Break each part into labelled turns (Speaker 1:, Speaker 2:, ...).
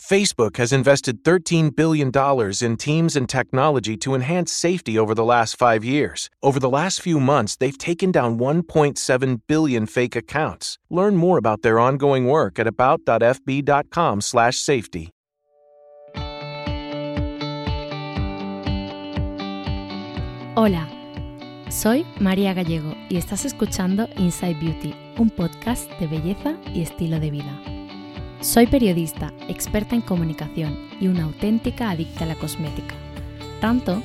Speaker 1: Facebook has invested $13 billion in teams and technology to enhance safety over the last five years. Over the last few months, they've taken down 1.7 billion fake accounts. Learn more about their ongoing work at about.fb.com/safety.
Speaker 2: Hola, soy María Gallego y estás escuchando Inside Beauty, un podcast de belleza y estilo de vida. Soy periodista, experta en comunicación y una auténtica adicta a la cosmética. Tanto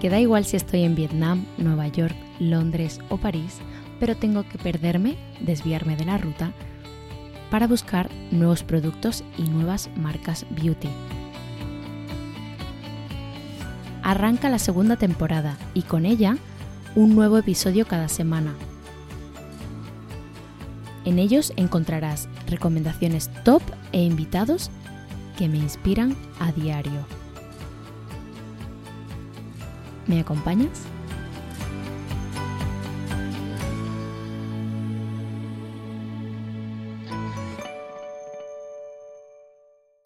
Speaker 2: que da igual si estoy en Vietnam, Nueva York, Londres o París, pero tengo que perderme, desviarme de la ruta, para buscar nuevos productos y nuevas marcas beauty. Arranca la segunda temporada y con ella un nuevo episodio cada semana. En ellos encontrarás recomendaciones top e invitados que me inspiran a diario. ¿Me acompañas?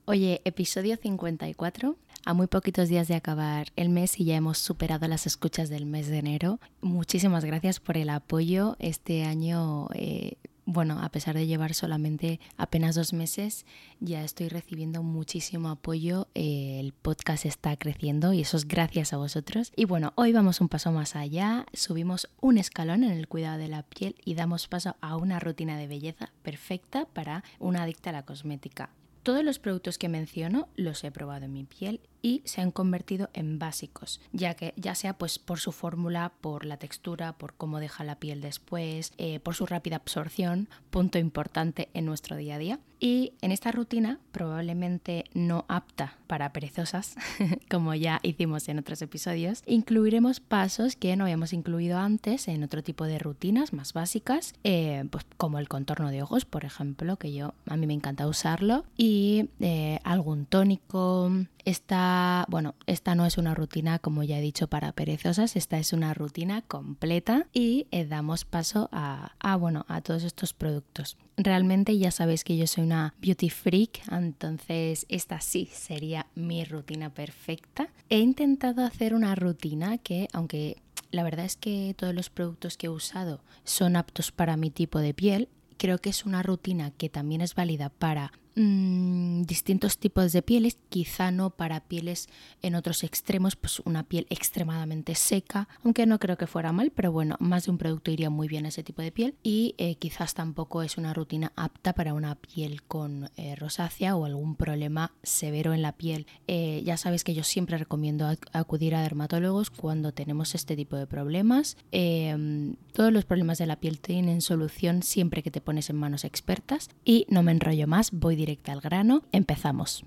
Speaker 2: Oye, episodio 54. A muy poquitos días de acabar el mes y ya hemos superado las escuchas del mes de enero. Muchísimas gracias por el apoyo. Este año, eh, bueno, a pesar de llevar solamente apenas dos meses, ya estoy recibiendo muchísimo apoyo. Eh, el podcast está creciendo y eso es gracias a vosotros. Y bueno, hoy vamos un paso más allá. Subimos un escalón en el cuidado de la piel y damos paso a una rutina de belleza perfecta para una adicta a la cosmética. Todos los productos que menciono los he probado en mi piel y se han convertido en básicos, ya que ya sea pues por su fórmula, por la textura, por cómo deja la piel después, eh, por su rápida absorción, punto importante en nuestro día a día. Y en esta rutina, probablemente no apta para perezosas, como ya hicimos en otros episodios, incluiremos pasos que no habíamos incluido antes en otro tipo de rutinas más básicas, eh, pues como el contorno de ojos, por ejemplo, que yo a mí me encanta usarlo, y eh, algún tónico, esta, bueno, esta no es una rutina, como ya he dicho, para perezosas, esta es una rutina completa y eh, damos paso a, a, bueno, a todos estos productos. Realmente ya sabéis que yo soy una beauty freak, entonces esta sí sería mi rutina perfecta. He intentado hacer una rutina que, aunque la verdad es que todos los productos que he usado son aptos para mi tipo de piel, creo que es una rutina que también es válida para mmm, distintos tipos de pieles, quizá no para pieles en otros extremos, pues una piel extremadamente seca, aunque no creo que fuera mal, pero bueno, más de un producto iría muy bien a ese tipo de piel y eh, quizás tampoco es una rutina apta para una piel con eh, rosácea o algún problema severo en la piel. Eh, ya sabéis que yo siempre recomiendo acudir a dermatólogos cuando tenemos este tipo de problemas. Em, todos los problemas de la piel tienen solución siempre que te pones en manos expertas y no me enrollo más, voy directa al grano, empezamos.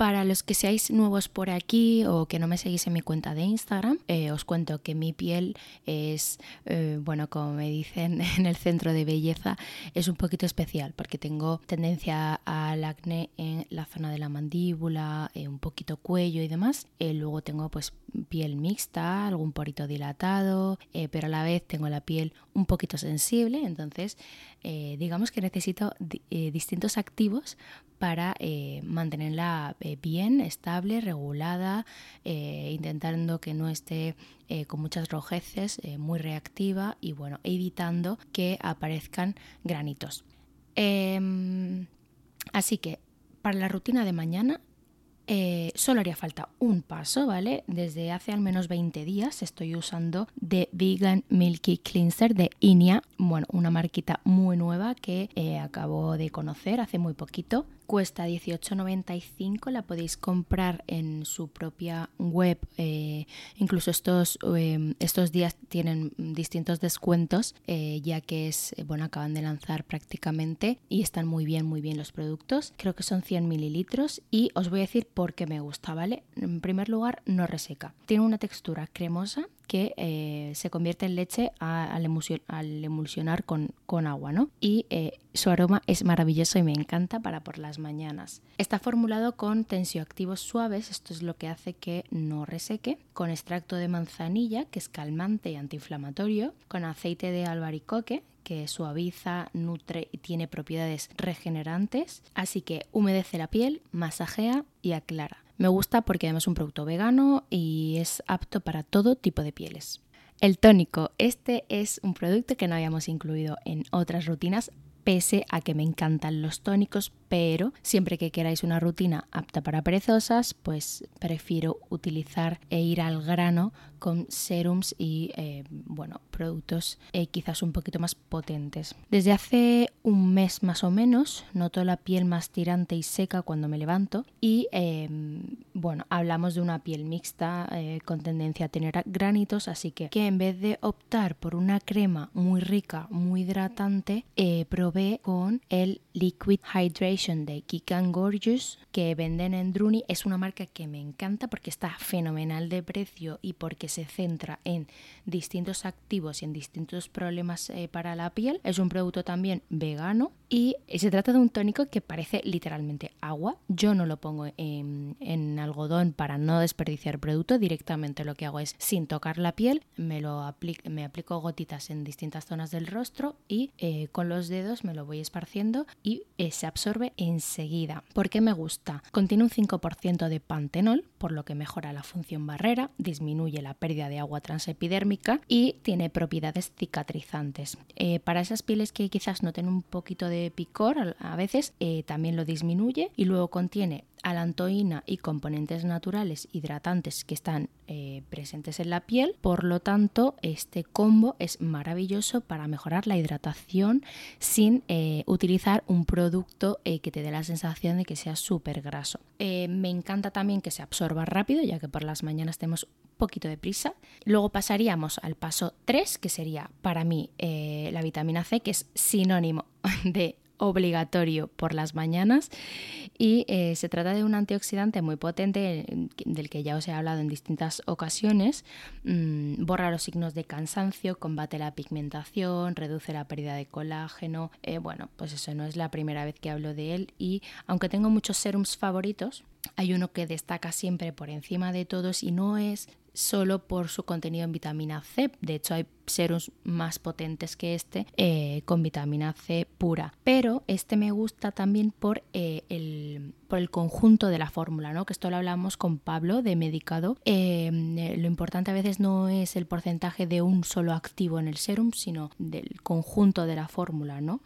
Speaker 2: Para los que seáis nuevos por aquí o que no me seguís en mi cuenta de Instagram, eh, os cuento que mi piel es, eh, bueno, como me dicen en el centro de belleza, es un poquito especial porque tengo tendencia al acné en la zona de la mandíbula, eh, un poquito cuello y demás. luego tengo pues piel mixta, algún porito dilatado, pero a la vez tengo la piel un poquito sensible, entonces digamos que necesito distintos activos para mantenerla eh, bien, estable, regulada, eh, intentando que no esté con muchas rojeces, muy reactiva y bueno, evitando que aparezcan granitos. Em, así que para la rutina de mañana solo haría falta un paso, ¿vale? Desde hace al menos 20 días estoy usando The Vegan Milky Cleanser de Inia, bueno, una marquita muy nueva que acabo de conocer hace muy poquito cuesta 18,95, la podéis comprar en su propia web. Eh, incluso estos, em, estos días tienen distintos descuentos, eh, ya que es, eh, bueno, acaban de lanzar prácticamente y están muy bien, muy bien los productos. Creo que son 100 mililitros y os voy a decir por qué me gusta, ¿vale? En primer lugar, no reseca. Tiene una textura cremosa que eh, se convierte en leche al, emulsionar con, agua, ¿no? Y eh, su aroma es maravilloso y me encanta para por las mañanas. Está formulado con tensioactivos suaves, esto es lo que hace que no reseque, con extracto de manzanilla, que es calmante y antiinflamatorio, con aceite de albaricoque, que suaviza, nutre y tiene propiedades regenerantes, así que humedece la piel, masajea y aclara. Me gusta porque además es un producto vegano y es apto para todo tipo de pieles. El tónico, este es un producto que no habíamos incluido en otras rutinas, pese a que me encantan los tónicos, pero siempre que queráis una rutina apta para perezosas, pues prefiero utilizar e ir al grano con serums y eh, bueno, productos eh, quizás un poquito más potentes. Desde hace un mes más o menos noto la piel más tirante y seca cuando me levanto y em, bueno, hablamos de una piel mixta eh, con tendencia a tener granitos, así que, que en vez de optar por una crema muy rica, muy hidratante, probé con el Liquid Hydration de Kikan Gorgeous que venden en Druni. Es una marca que me encanta porque está fenomenal de precio y porque se centra en distintos activos y en distintos problemas eh, para la piel. Es un producto también vegano y se trata de un tónico que parece literalmente agua. Yo no lo pongo en, algodón para no desperdiciar producto. Directamente lo que hago es sin tocar la piel, me, lo aplico, me aplico gotitas en distintas zonas del rostro y eh, con los dedos me lo voy esparciendo y eh, se absorbe enseguida. ¿Por qué me gusta? Contiene un 5% de pantenol, por lo que mejora la función barrera, disminuye la pérdida de agua transepidérmica y tiene propiedades cicatrizantes. Eh, para esas pieles que quizás noten un poquito de picor a veces, eh, también lo disminuye y luego contiene alantoína y componentes naturales hidratantes que están eh, presentes en la piel. Por lo tanto, este combo es maravilloso para mejorar la hidratación sin eh, utilizar un producto que te dé la sensación de que sea súper graso. me encanta también que se absorba rápido, ya que por las mañanas tenemos un poquito de prisa. Luego pasaríamos al paso 3, que sería para mí la vitamina C, que es sinónimo de obligatorio por las mañanas y eh, se trata de un antioxidante muy potente del que ya os he hablado en distintas ocasiones. Mm, borra los signos de cansancio, combate la pigmentación, reduce la pérdida de colágeno. Eh, bueno, pues eso no es la primera vez que hablo de él y aunque tengo muchos serums favoritos, hay uno que destaca siempre por encima de todos y no es solo por su contenido en vitamina C. De hecho, hay serums más potentes que este eh, con vitamina C pura. Pero este me gusta también por, eh, el, por el conjunto de la fórmula, ¿no? Que esto lo hablamos con Pablo de Medicado. Eh, lo importante a veces no es el porcentaje de un solo activo en el serum, sino del conjunto de la fórmula, ¿no?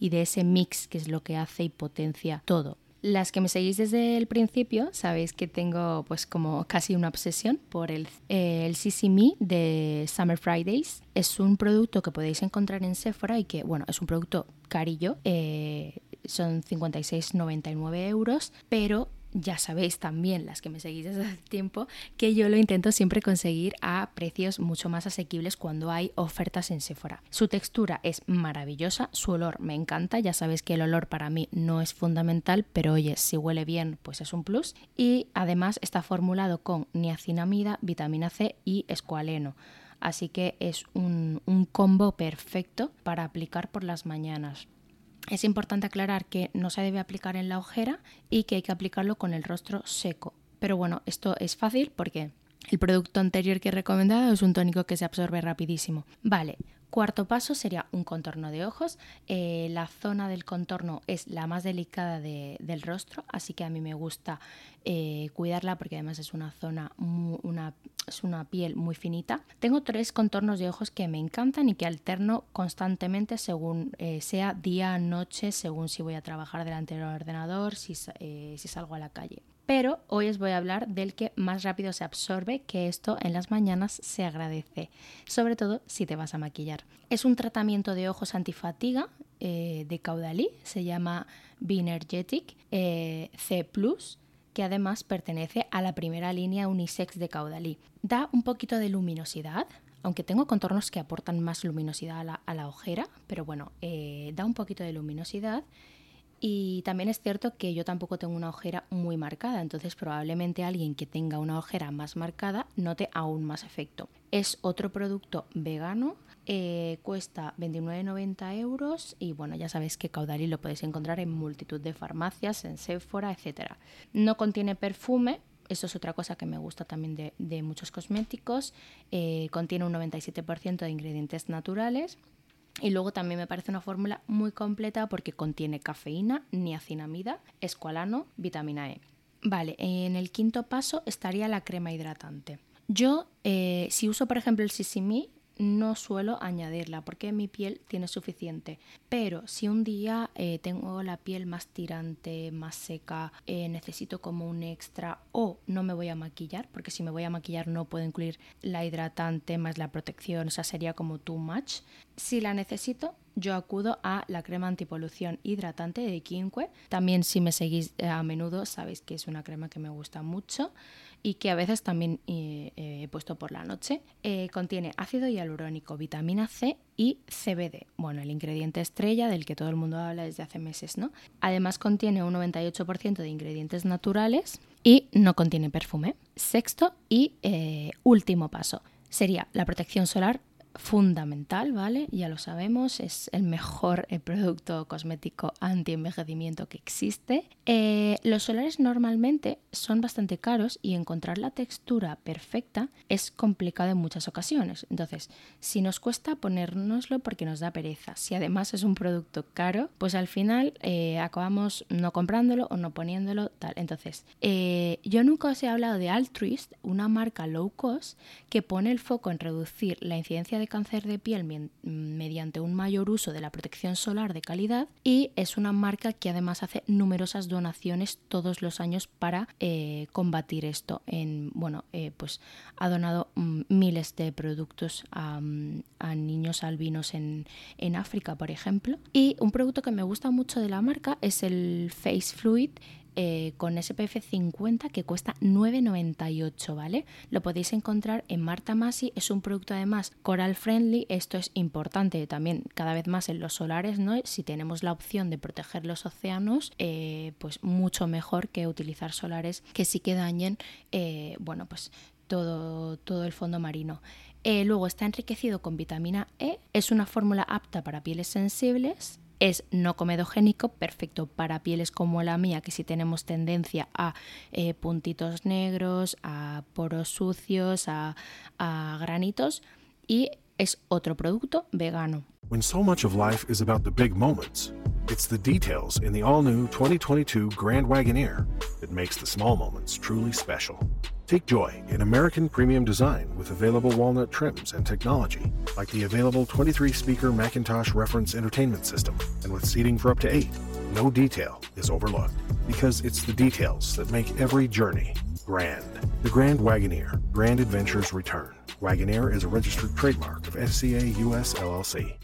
Speaker 2: Y de ese mix que es lo que hace y potencia todo. Las que me seguís desde el principio sabéis que tengo pues como casi una obsesión por el, eh, el Me de Summer Fridays. Es un producto que podéis encontrar en Sephora y que, bueno, es un producto carillo. Eh, son 56,99 euros, pero ya sabéis también, las que me seguís desde hace tiempo, que yo lo intento siempre conseguir a precios mucho más asequibles cuando hay ofertas en Sephora. Su textura es maravillosa, su olor me encanta, ya sabéis que el olor para mí no es fundamental, pero oye, si huele bien, pues es un plus. Y además está formulado con niacinamida, vitamina C y escualeno. Así que es un, un combo perfecto para aplicar por las mañanas. Es importante aclarar que no se debe aplicar en la ojera y que hay que aplicarlo con el rostro seco. Pero bueno, esto es fácil porque el producto anterior que he recomendado es un tónico que se absorbe rapidísimo. Vale, Cuarto paso sería un contorno de ojos. Eh, la zona del contorno es la más delicada del rostro, así que a mí me gusta eh, cuidarla porque además es una zona, una, es una piel muy finita. Tengo tres contornos de ojos que me encantan y que alterno constantemente según eh, sea día, noche, según si voy a trabajar delante del ordenador, si, si salgo a la calle pero hoy os voy a hablar del que más rápido se absorbe, que esto en las mañanas se agradece, sobre todo si te vas a maquillar. Es un tratamiento de ojos antifatiga eh, de Caudalí, se llama Binergetic eh, C ⁇ que además pertenece a la primera línea unisex de Caudalí. Da un poquito de luminosidad, aunque tengo contornos que aportan más luminosidad a la, ojera, pero bueno, eh, da un poquito de luminosidad y también es cierto que yo tampoco tengo una ojera muy marcada, entonces probablemente alguien que tenga una ojera más marcada note aún más efecto. Es otro producto vegano, eh, cuesta 29,90 euros y bueno, ya sabéis que Caudali lo podéis encontrar en multitud de farmacias, en Sephora, etc. No contiene perfume, eso es otra cosa que me gusta también de, muchos cosméticos. Eh, contiene un 97% de ingredientes naturales y luego también me parece una fórmula muy completa porque contiene cafeína, niacinamida, escualano, vitamina E. Vale, en el quinto paso estaría la crema hidratante. Yo, eh, si uso por ejemplo el Sisimi, no suelo añadirla porque mi piel tiene suficiente. Pero si un día eh, tengo la piel más tirante, más seca, eh, necesito como un extra o no me voy a maquillar, porque si me voy a maquillar no puedo incluir la hidratante más la protección, o sea, sería como too much. Si la necesito, yo acudo a la crema antipolución hidratante de Quinque. También si me seguís eh, a menudo sabéis que es una crema que me gusta mucho y que a veces también eh, eh, he puesto por la noche. contiene ácido hialurónico, vitamina C y CBD, bueno, el ingrediente estrella del que todo el mundo habla desde hace meses, ¿no? Además contiene un 98% de ingredientes naturales y no contiene perfume. Sexto y último paso sería la protección solar fundamental, ¿vale? Ya lo sabemos, es el mejor eh, producto cosmético anti-envejecimiento que existe. Eh, los solares normalmente son bastante caros y encontrar la textura perfecta es complicado en muchas ocasiones. Entonces, si nos cuesta ponérnoslo porque nos da pereza, si además es un producto caro, pues al final eh, acabamos no comprándolo o no poniéndolo tal. Entonces, yo nunca os he hablado de Altruist, una marca low cost que pone el foco en reducir la incidencia de cáncer de piel mediante un mayor uso de la protección solar de calidad y es una marca que además hace numerosas donaciones todos los años para eh, combatir esto. En, bueno, eh, pues ha donado mm, miles de productos a, mm, a niños albinos en, en África, por ejemplo. Y un producto que me gusta mucho de la marca es el Face Fluid eh, con SPF 50 que cuesta 9,98, ¿vale? Lo podéis encontrar en Marta Masi, es un producto además coral friendly, esto es importante también cada vez más en los solares, ¿no? Si tenemos la opción de proteger los océanos, eh, pues mucho mejor que utilizar solares que sí que dañen, eh, bueno, pues todo, todo el fondo marino. luego está enriquecido con vitamina E, es una fórmula apta para pieles sensibles es no comedogénico, perfecto para pieles como la mía, que si tenemos tendencia a eh, puntitos negros, a poros sucios, a, a granitos. Y es otro producto vegano.
Speaker 3: When so much of life is about the big moments, it's the details in the all-new 2022 Grand Wagoneer that makes the small moments truly special. Take joy in American premium design with available walnut trims and technology, like the available 23 speaker Macintosh reference entertainment system, and with seating for up to eight. No detail is overlooked because it's the details that make every journey grand. The Grand Wagoneer, Grand Adventures Return. Wagoneer is a registered trademark of SCA US LLC.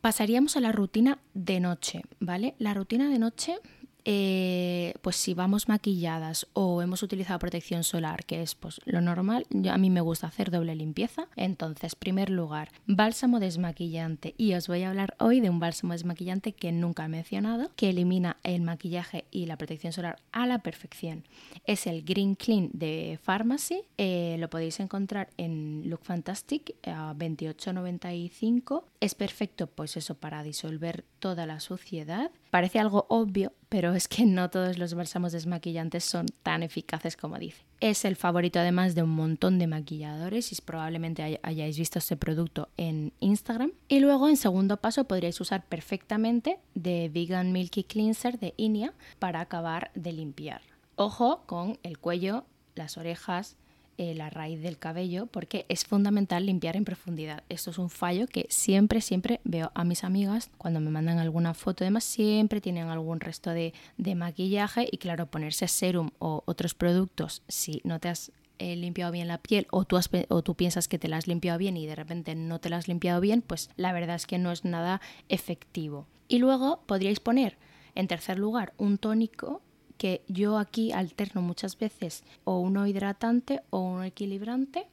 Speaker 2: Pasaríamos a la rutina de noche, ¿vale? La rutina de noche eh, pues si vamos maquilladas o hemos utilizado protección solar, que es pues lo normal, a mí me gusta hacer doble limpieza. Entonces, primer lugar, bálsamo desmaquillante. Y os voy a hablar hoy de un bálsamo desmaquillante que nunca he mencionado, que elimina el maquillaje y la protección solar a la perfección. Es el Green Clean de Pharmacy. Eh, lo podéis encontrar en Look Fantastic a 28.95. Es perfecto, pues eso, para disolver toda la suciedad. Parece algo obvio, pero es que no todos los bálsamos desmaquillantes son tan eficaces como dice. Es el favorito además de un montón de maquilladores y probablemente hayáis visto este producto en Instagram. Y luego en segundo paso podríais usar perfectamente de Vegan Milky Cleanser de Inia para acabar de limpiar. Ojo con el cuello, las orejas, eh, la raíz del cabello porque es fundamental limpiar en profundidad. Esto es un fallo que siempre, siempre veo a mis amigas cuando me mandan alguna foto, además siempre tienen algún resto de, maquillaje y claro, ponerse serum o otros productos si no te has eh, limpiado bien la piel o tú, o tú piensas que te la has limpiado bien y de repente no te la has limpiado bien, pues la verdad es que no es nada efectivo. Y luego podríais poner en tercer lugar un tónico que yo aquí alterno muchas veces o uno hidratante o uno equilibrante.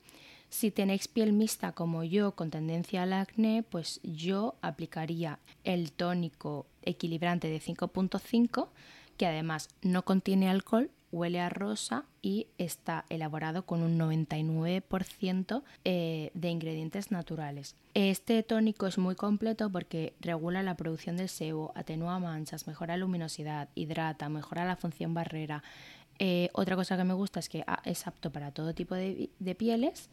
Speaker 2: Si tenéis piel mixta como yo con tendencia al acné, pues yo aplicaría el tónico equilibrante de 5.5 que además no contiene alcohol huele a rosa y está elaborado con un 99% eh, de ingredientes naturales. Este tónico es muy completo porque regula la producción del sebo, atenúa manchas, mejora luminosidad, hidrata, mejora la función barrera. Eh, otra cosa que me gusta es que ah, es apto para todo tipo de, pieles.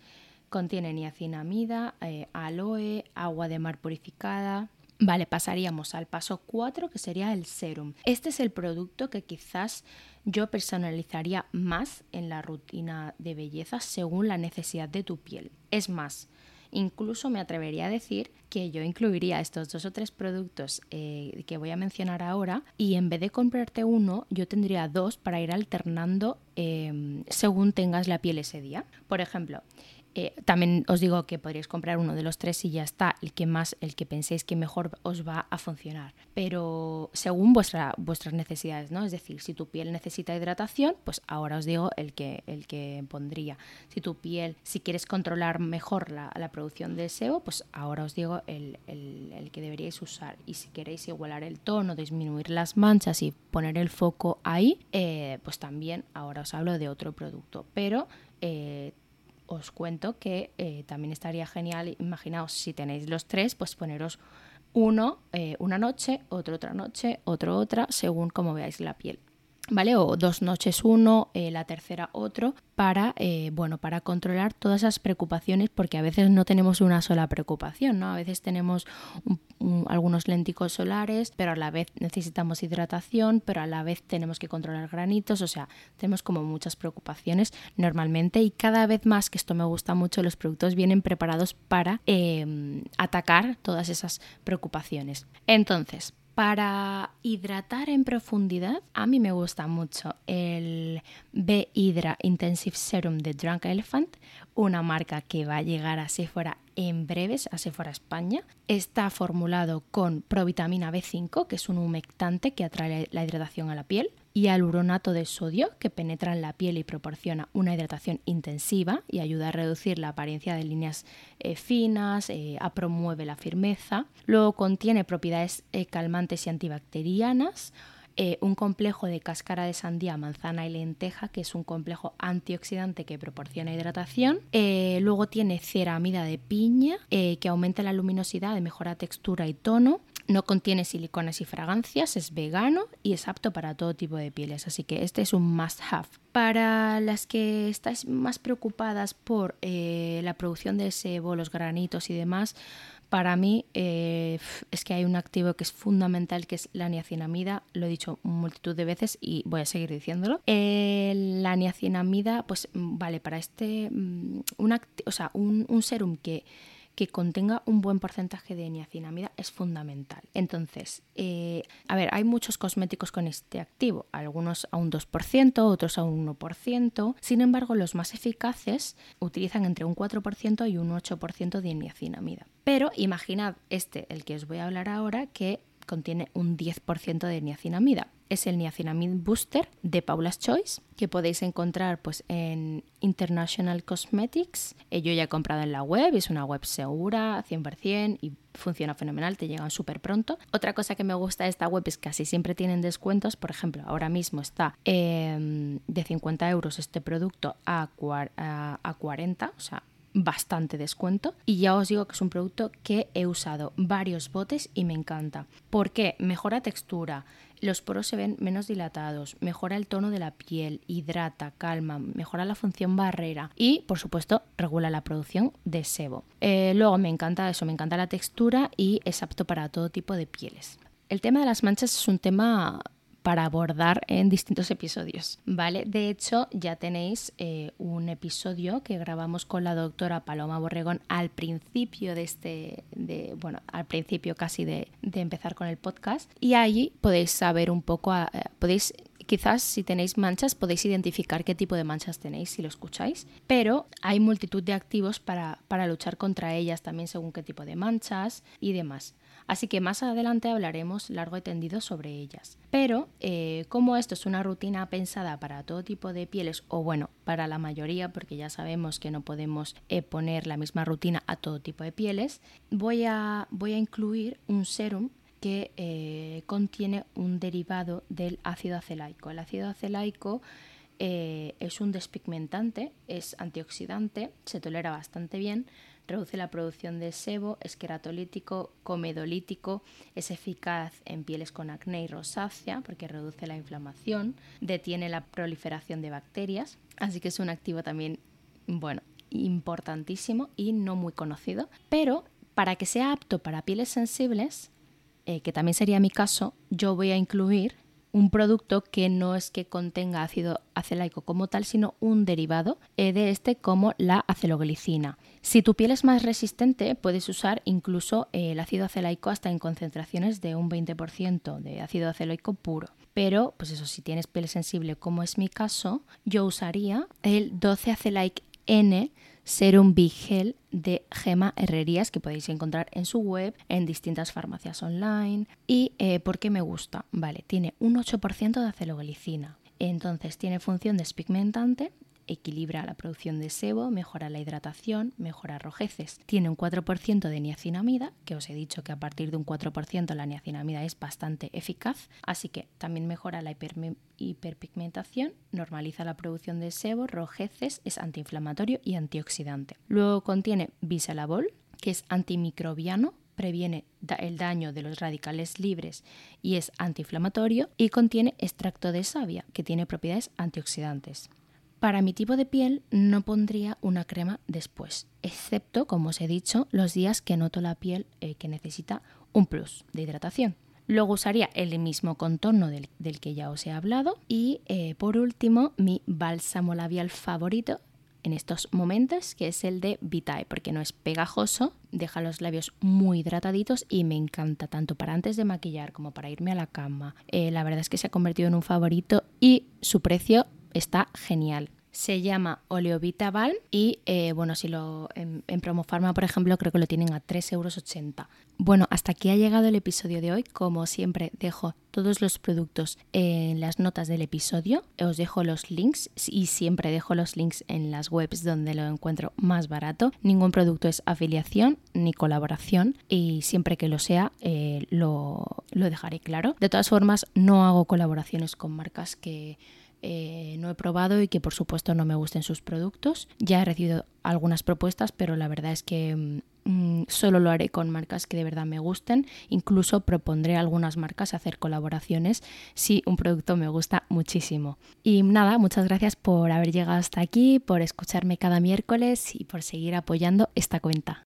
Speaker 2: Contiene niacinamida, eh, aloe, agua de mar purificada, Vale, pasaríamos al paso 4 que sería el serum. Este es el producto que quizás yo personalizaría más en la rutina de belleza según la necesidad de tu piel. Es más, incluso me atrevería a decir que yo incluiría estos dos o tres productos eh, que voy a mencionar ahora y en vez de comprarte uno, yo tendría dos para ir alternando em, según tengas la piel ese día. Por ejemplo, eh, también os digo que podríais comprar uno de los tres y ya está, el que más, el que penséis que mejor os va a funcionar. Pero según vuestra, vuestras necesidades, ¿no? Es decir, si tu piel necesita hidratación, pues ahora os digo el que, el que pondría. Si tu piel, si quieres controlar mejor la, producción de SEO, pues ahora os digo el, que deberíais usar. Y si queréis igualar el tono, disminuir las manchas y poner el foco ahí, eh, pues también ahora os hablo de otro producto. Pero eh, os cuento que eh, también estaría genial, imaginaos si tenéis los tres, pues poneros uno eh, una noche, otro otra noche, otro otra, según como veáis la piel. ¿Vale? O dos noches uno, eh, la tercera otro, para, eh, bueno, para controlar todas esas preocupaciones, porque a veces no tenemos una sola preocupación, ¿no? A veces tenemos algunos lénticos solares, pero a la vez necesitamos hidratación, pero a la vez tenemos que controlar granitos, o sea, tenemos como muchas preocupaciones normalmente y cada vez más, que esto me gusta mucho, los productos vienen preparados para em, atacar todas esas preocupaciones. Entonces, para hidratar en profundidad, a mí me gusta mucho el B-Hydra Intensive Serum de Drunk Elephant, una marca que va a llegar a Sephora en breves, a Sephora España. Está formulado con provitamina B5, que es un humectante que atrae la hidratación a la piel, y aluronato de sodio que penetra en la piel y proporciona una hidratación intensiva y ayuda a reducir la apariencia de líneas eh, finas, eh, a promueve la firmeza. Luego contiene propiedades eh, calmantes y antibacterianas. un complejo de cáscara de sandía, manzana y lenteja, que es un complejo antioxidante que proporciona hidratación. luego tiene ceramida de piña, que aumenta la luminosidad, mejora textura y tono. No contiene siliconas y fragancias, es vegano y es apto para todo tipo de pieles, así que este es un must have. Para las que estáis más preocupadas por eh, la producción de sebo, los granitos y demás, para mí eh, es que hay un activo que es fundamental, que es la niacinamida. Lo he dicho multitud de veces y voy a seguir diciéndolo. Eh, la niacinamida, pues vale, para este, mm, un, o sea, un serum que que contenga un buen porcentaje de niacinamida es fundamental. Entonces, eh, a ver, hay muchos cosméticos con este activo, algunos a un 2%, otros a un 1%. Sin embargo, los más eficaces utilizan entre un 4% y un 8% de niacinamida. Pero imaginad este, el que os voy a hablar ahora, que contiene un 10% de niacinamida. Es el Niacinamide Booster de Paula's Choice, que podéis encontrar pues, en International Cosmetics. Eh, yo ya he comprado en la web, es una web segura, 100%, y funciona fenomenal, te llegan súper pronto. Otra cosa que me gusta de esta web es que casi siempre tienen descuentos. Por ejemplo, ahora mismo está em, de 50 euros este producto a, a, a 40, o sea, bastante descuento y ya os digo que es un producto que he usado varios botes y me encanta. porque Mejora textura, los poros se ven menos dilatados, mejora el tono de la piel, hidrata, calma, mejora la función barrera y, por supuesto, regula la producción de sebo. Eh, luego me encanta eso, me encanta la textura y es apto para todo tipo de pieles. El tema de las manchas es un tema para abordar en distintos episodios, ¿vale? De hecho, ya tenéis eh, un episodio que grabamos con la doctora Paloma Borregón al principio de este, bueno, al principio casi de, empezar con el podcast y allí podéis saber un poco, eh, podéis Quizás si tenéis manchas podéis identificar qué tipo de manchas tenéis si lo escucháis, pero hay multitud de activos para, para luchar contra ellas también según qué tipo de manchas y demás. Así que más adelante hablaremos largo y tendido sobre ellas. Pero eh, como esto es una rutina pensada para todo tipo de pieles, o bueno, para la mayoría, porque ya sabemos que no podemos eh, poner la misma rutina a todo tipo de pieles, voy a, incluir un serum que eh, contiene un derivado del ácido acelaico. El ácido acelaico es un despigmentante, es antioxidante, se tolera bastante bien, reduce la producción de sebo, es queratolítico, comedolítico, es eficaz en pieles con acné y rosácea porque reduce la inflamación, detiene la proliferación de bacterias, así que es un activo también, bueno, importantísimo y no muy conocido, pero para que sea apto para pieles sensibles, eh, que también sería mi caso, yo voy a incluir un producto que no es que contenga ácido acelaico como tal, sino un derivado eh, de este como la aceloglicina. Si tu piel es más resistente, puedes usar incluso eh, el ácido acelaico hasta en concentraciones de un 20% de ácido acelaico puro. Pero, pues eso, si tienes piel sensible como es mi caso, yo usaría el 12 acelaic N Serum Big Gel de Gema Herrerías que podéis encontrar en su web, en distintas farmacias online. ¿Y eh, por qué me gusta? Vale, tiene un 8% de aceloglicina. Entonces tiene función despigmentante equilibra la producción de sebo, mejora la hidratación, mejora rojeces. Tiene un 4% de niacinamida, que os he dicho que a partir de un 4% la niacinamida es bastante eficaz, así que también mejora la hiperpigmentación, normaliza la producción de sebo, rojeces, es antiinflamatorio y antioxidante. Luego contiene bisalabol, que es antimicrobiano, previene el daño de los radicales libres y es antiinflamatorio y contiene extracto de savia, que tiene propiedades antioxidantes. Para mi tipo de piel no pondría una crema después, excepto, como os he dicho, los días que noto la piel eh, que necesita un plus de hidratación. Luego usaría el mismo contorno del, que ya os he hablado. Y eh, por último, mi bálsamo labial favorito en estos momentos, que es el de Vitae, porque no es pegajoso, deja los labios muy hidrataditos y me encanta tanto para antes de maquillar como para irme a la cama. Eh, la verdad es que se ha convertido en un favorito y su precio está genial. Se llama Oleovita Balm y eh, bueno, si lo en, Promofarma, por ejemplo, creo que lo tienen a 3,80 euros. Bueno, hasta aquí ha llegado el episodio de hoy. Como siempre, dejo todos los productos en las notas del episodio. Os dejo los links y siempre dejo los links en las webs donde lo encuentro más barato. Ningún producto es afiliación ni colaboración y siempre que lo sea eh, lo, lo dejaré claro. De todas formas, no hago colaboraciones con marcas que eh, no he probado y que por supuesto no me gusten sus productos. Ya he recibido algunas propuestas, pero la verdad es que mm, solo lo haré con marcas que de verdad me gusten. Incluso propondré algunas marcas hacer colaboraciones si un producto me gusta muchísimo. Y nada, muchas gracias por haber llegado hasta aquí, por escucharme cada miércoles y por seguir apoyando esta cuenta.